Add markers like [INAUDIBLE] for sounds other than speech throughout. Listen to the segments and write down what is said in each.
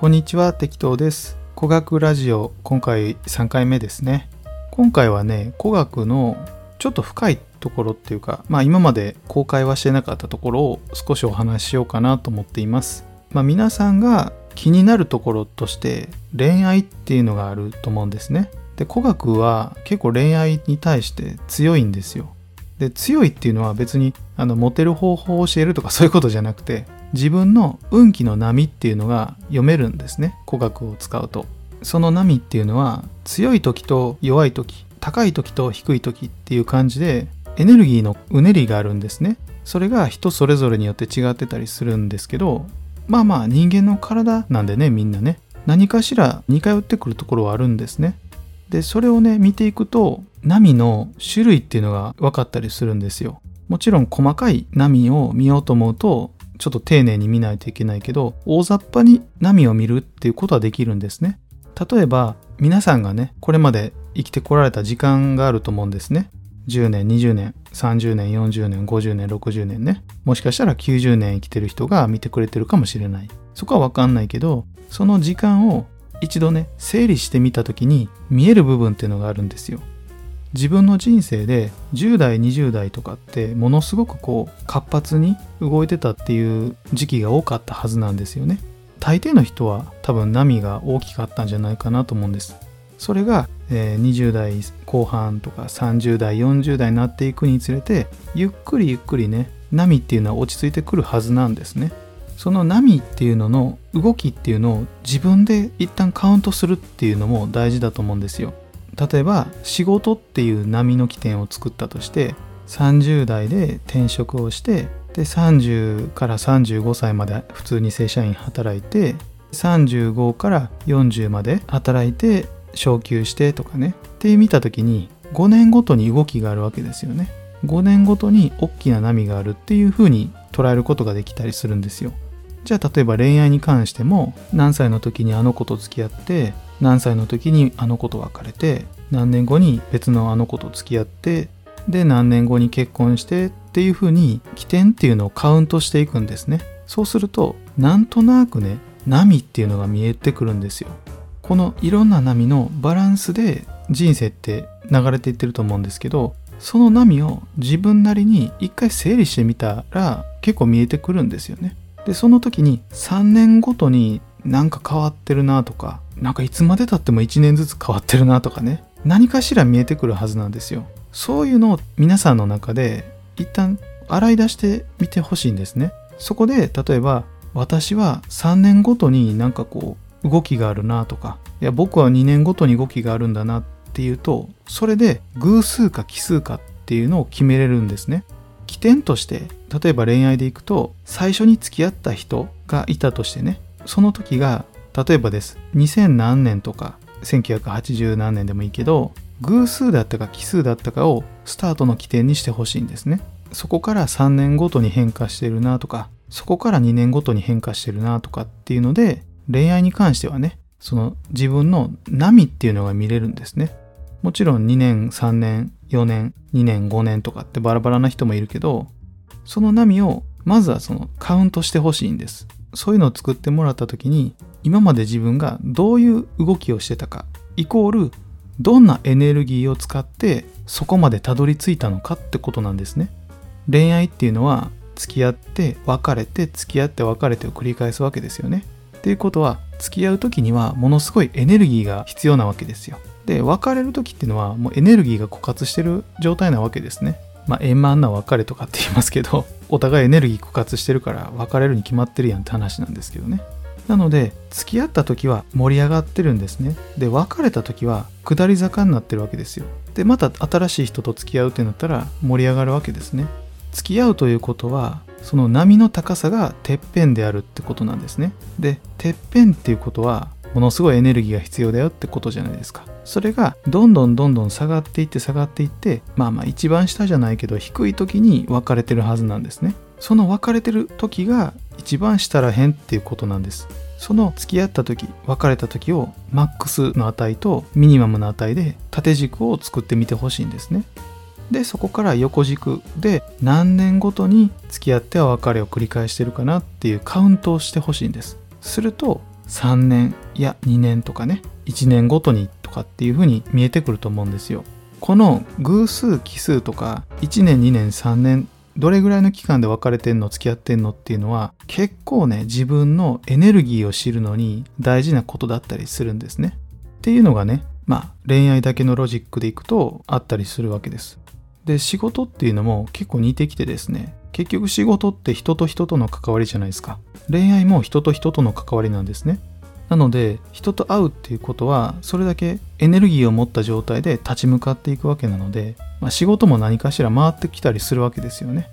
こんにちは、適当です。古学ラジオ、今回3回目ですね。今回はね、古学のちょっと深いところっていうか、まあ今まで公開はしてなかったところを少しお話ししようかなと思っています。まあ皆さんが気になるところとして恋愛っていうのがあると思うんですね。で、古学は結構恋愛に対して強いんですよ。で強いっていうのは別にあのモテる方法を教えるとかそういうことじゃなくて自分の運気の波っていうのが読めるんですね。古学を使うと。その波っていうのは強い時と弱い時高い時と低い時っていう感じでエネルギーのうねりがあるんですね。それが人それぞれによって違ってたりするんですけどまあまあ人間の体なんでねみんなね。何かしら似通ってくるところはあるんですね。でそれをね見ていくと波の種類っていうのが分かったりするんですよ。もちろん細かい波を見ようと思うとちょっと丁寧に見ないといけないけど大雑把に波を見るっていうことはできるんですね。例えば皆さんがねこれまで生きてこられた時間があると思うんですね。10年20年30年40年50年60年ね。もしかしたら90年生きてる人が見てくれてるかもしれない。そこは分かんないけどその時間を一度ね整理してみた時に見える部分っていうのがあるんですよ。自分の人生で10代20代とかってものすごくこう活発に動いてたっていう時期が多かったはずなんですよね。大抵の人は多分波が大きかったんじゃないかなと思うんです。それが、えー20代後半とか30代40代になっていくにつれてゆっくりゆっくりね波っていうのは落ち着いてくるはずなんですね。その波っていうのの動きっていうのを自分で一旦カウントするっていうのも大事だと思うんですよ。例えば仕事っていう波の起点を作ったとして30代で転職をしてで30から35歳まで普通に正社員働いて35から40まで働いて昇給してとかね。って見た時に5年ごとに動きがあるわけですよね。5年ごとに大きな波があるっていう風に捉えることができたりするんですよ。じゃあ例えば恋愛に関しても何歳の時にあの子と付き合って何歳の時にあの子と別れて何年後に別のあの子と付き合ってで何年後に結婚してっていう風に起点っていうのをカウントしていくんですね。そうするとなんとなくね波っていうのが見えてくるんですよ。このいろんな波のバランスで人生って流れていってると思うんですけどその波を自分なりに一回整理してみたら結構見えてくるんですよね。でその時に3年ごとになんか変わってるなとかなんかいつまでたっても1年ずつ変わってるなとかね何かしら見えてくるはずなんですよ。そういうのを皆さんの中で一旦洗い出してみてほしいんですね。そこで例えば私は3年ごとになんかこう動きがあるなとかいや僕は2年ごとに動きがあるんだなっていうとそれで偶数か奇数かっていうのを決めれるんですね。起点として例えば恋愛でいくと最初に付き合った人がいたとしてねその時が例えばです2000何年とか1980何年でもいいけど偶数だったか奇数だったかをスタートの起点にしてほしいんですね。そこから3年ごとに変化してるなとかそこから2年ごとに変化してるなとかっていうので恋愛に関してはねその自分の波っていうのが見れるんですね。もちろん2年3年4年2年5年とかってバラバラな人もいるけどその波をまずはそのカウントしてほしいんです。そういうのを作ってもらった時に今まで自分がどういう動きをしてたかイコールどんなエネルギーを使ってそこまでたどり着いたのかってことなんですね。恋愛っていうのは付き合って別れて付き合って別れてを繰り返すわけですよね。っていうことは付き合う時にはものすごいエネルギーが必要なわけですよ。で別れる時っていうのはもうエネルギーが枯渇してる状態なわけですね。まあ円満な別れとかって言いますけど [LAUGHS] お互いエネルギー枯渇してるから別れるに決まってるやんって話なんですけどね。なので付き合った時は盛り上がってるんですね。で別れた時は下り坂になってるわけですよ。でまた新しい人と付き合うってなったら盛り上がるわけですね。付き合うということはその波の高さがてっぺんであるってことなんですね。でてっぺんっていうことはものすごいエネルギーが必要だよってことじゃないですか。それがどんどんどんどん下がっていって下がっていってまあまあ一番下じゃないけど低い時に分かれてるはずなんですね。その分かれてる時が一番下らへんっていうことなんです。その付き合った時別れた時をマックスの値とミニマムの値で縦軸を作ってみてほしいんですね。でそこから横軸で何年ごとに付き合っては別れを繰り返してるかなっていうカウントをしてほしいんです。すると3年や2年とかね1年ごとにとかっていう風に見えてくると思うんですよ。この偶数奇数とか1年2年3年どれぐらいの期間で別れてんの付き合ってんのっていうのは結構ね自分のエネルギーを知るのに大事なことだったりするんですね。っていうのがねまあ恋愛だけのロジックでいくとあったりするわけです。で仕事っていうのも結構似てきてですね結局仕事って人と人との関わりじゃないですか恋愛も人と人との関わりなんですねなので人と会うっていうことはそれだけエネルギーを持った状態で立ち向かっていくわけなので、まあ、仕事も何かしら回ってきたりするわけですよね。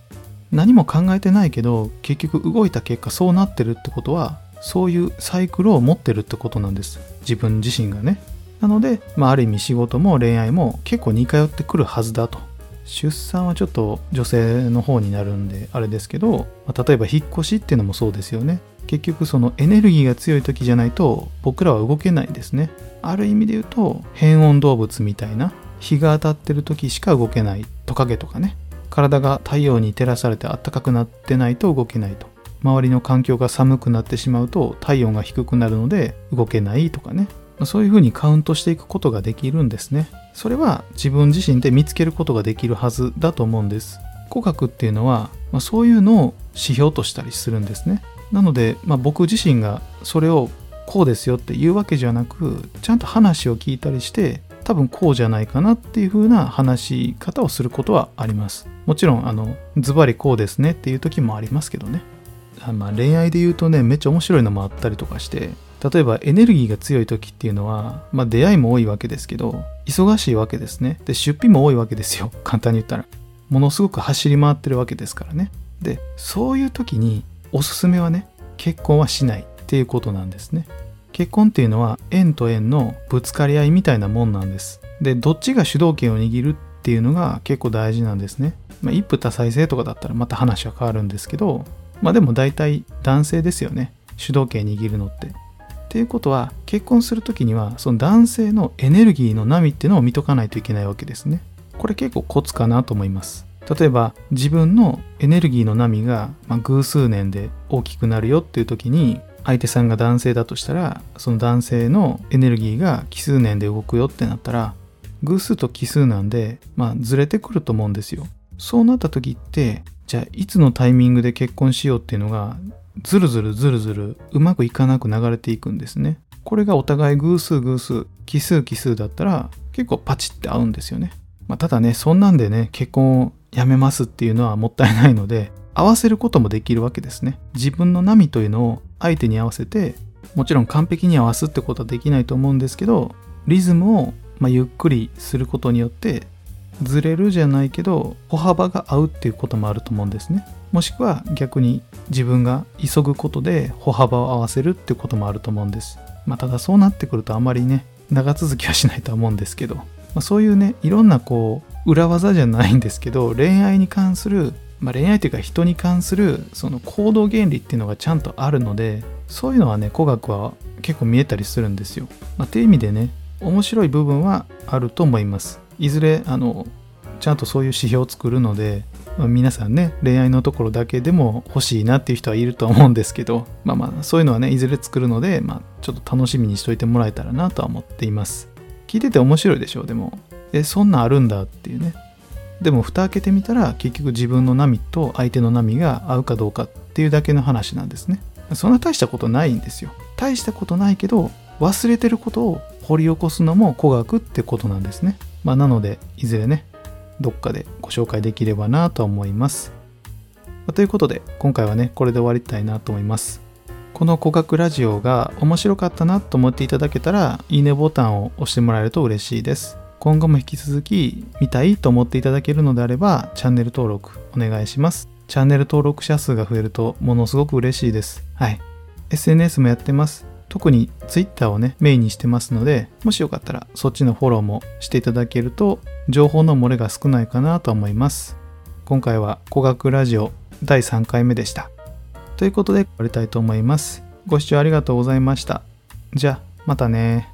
何も考えてないけど結局動いた結果そうなってるってことはそういうサイクルを持ってるってことなんです。自分自身がね。なので、まあ、ある意味仕事も恋愛も結構似通ってくるはずだと。出産はちょっと女性の方になるんであれですけど、まあ、例えば引っ越しっていうのもそうですよね。結局そのエネルギーが強い時じゃないと僕らは動けないですね。ある意味で言うと変温動物みたいな日が当たってる時しか動けないトカゲとかね。体が太陽に照らされて暖かくなってないと動けないと。周りの環境が寒くなってしまうと体温が低くなるので動けないとかね。そういうふうにカウントしていくことができるんですね。それは自分自身で見つけることができるはずだと思うんです。語学っていうのは、まあ、そういうのを指標としたりするんですね。なので、まあ、僕自身がそれをこうですよっていうわけじゃなくちゃんと話を聞いたりして多分こうじゃないかなっていう風な話し方をすることはあります。もちろんあのズバリこうですねっていう時もありますけどね。まあ、恋愛で言うとねめっちゃ面白いのもあったりとかして例えばエネルギーが強い時っていうのは、まあ、出会いも多いわけですけど忙しいわけですね。で出費も多いわけですよ。[LAUGHS] 簡単に言ったら。ものすごく走り回ってるわけですからね。でそういう時におすすめはね結婚はしないっていうことなんですね。結婚っていうのは縁と縁のぶつかり合いみたいなもんなんです。でどっちが主導権を握るっていうのが結構大事なんですね、まあ、一夫多妻制とかだったらまた話は変わるんですけどまあでも大体男性ですよね。主導権握るのって。っていうことは結婚する時にはその男性のエネルギーの波っていうのを見とかないといけないわけですね。これ結構コツかなと思います。例えば自分のエネルギーの波が、ま偶数年で大きくなるよっていう時に相手さんが男性だとしたらその男性のエネルギーが奇数年で動くよってなったら偶数と奇数なんで、まあ、ずれてくると思うんですよ。そうなった時ってじゃあいつのタイミングで結婚しようっていうのがずるずるずるずるうまくいかなく流れていくんですね。これがお互い偶数偶数奇数奇数だったら結構パチって合うんですよね。まあ、ただねそんなんでね結婚をやめますっていうのはもったいないので合わせることもできるわけですね。自分の波というのを相手に合わせてもちろん完璧に合わすってことはできないと思うんですけどリズムをまゆっくりすることによってずれるじゃないけど歩幅が合うっていうこともあると思うんですね。もしくは逆に自分が急ぐことで歩幅を合わせるってこともあると思うんです。まあ、ただそうなってくるとあまりね長続きはしないとは思うんですけど、まあ、そういうねいろんなこう裏技じゃないんですけど恋愛に関する、まあ、恋愛というか人に関するその行動原理っていうのがちゃんとあるのでそういうのはね古学は結構見えたりするんですよ。まあ、っていう意味でね面白い部分はあると思います。いずれあのちゃんとそういう指標を作るのでまあ、皆さんね恋愛のところだけでも欲しいなっていう人はいると思うんですけどまあまあそういうのはねいずれ作るので、まあ、ちょっと楽しみにしといてもらえたらなとは思っています聞いてて面白いでしょ？でも。えそんなんあるんだっていうね。でも蓋開けてみたら結局自分の波と相手の波が合うかどうかっていうだけの話なんですね。そんな大したことないんですよ。大したことないけど忘れてることを掘り起こすのも古学ってことなんですね。まあなのでいずれねどっかでご紹介できればなと思います。ということで今回はねこれで終わりたいなと思います。この古学ラジオが面白かったなと思っていただけたらいいねボタンを押してもらえると嬉しいです。今後も引き続き見たいと思っていただけるのであればチャンネル登録お願いします。チャンネル登録者数が増えるとものすごく嬉しいです。はい。SNS もやってます。特に Twitter をね、メインにしてますので、もしよかったらそっちのフォローもしていただけると、情報の漏れが少ないかなと思います。今回は古学ラジオ第3回目でした。ということで終わりたいと思います。ご視聴ありがとうございました。じゃあ、またね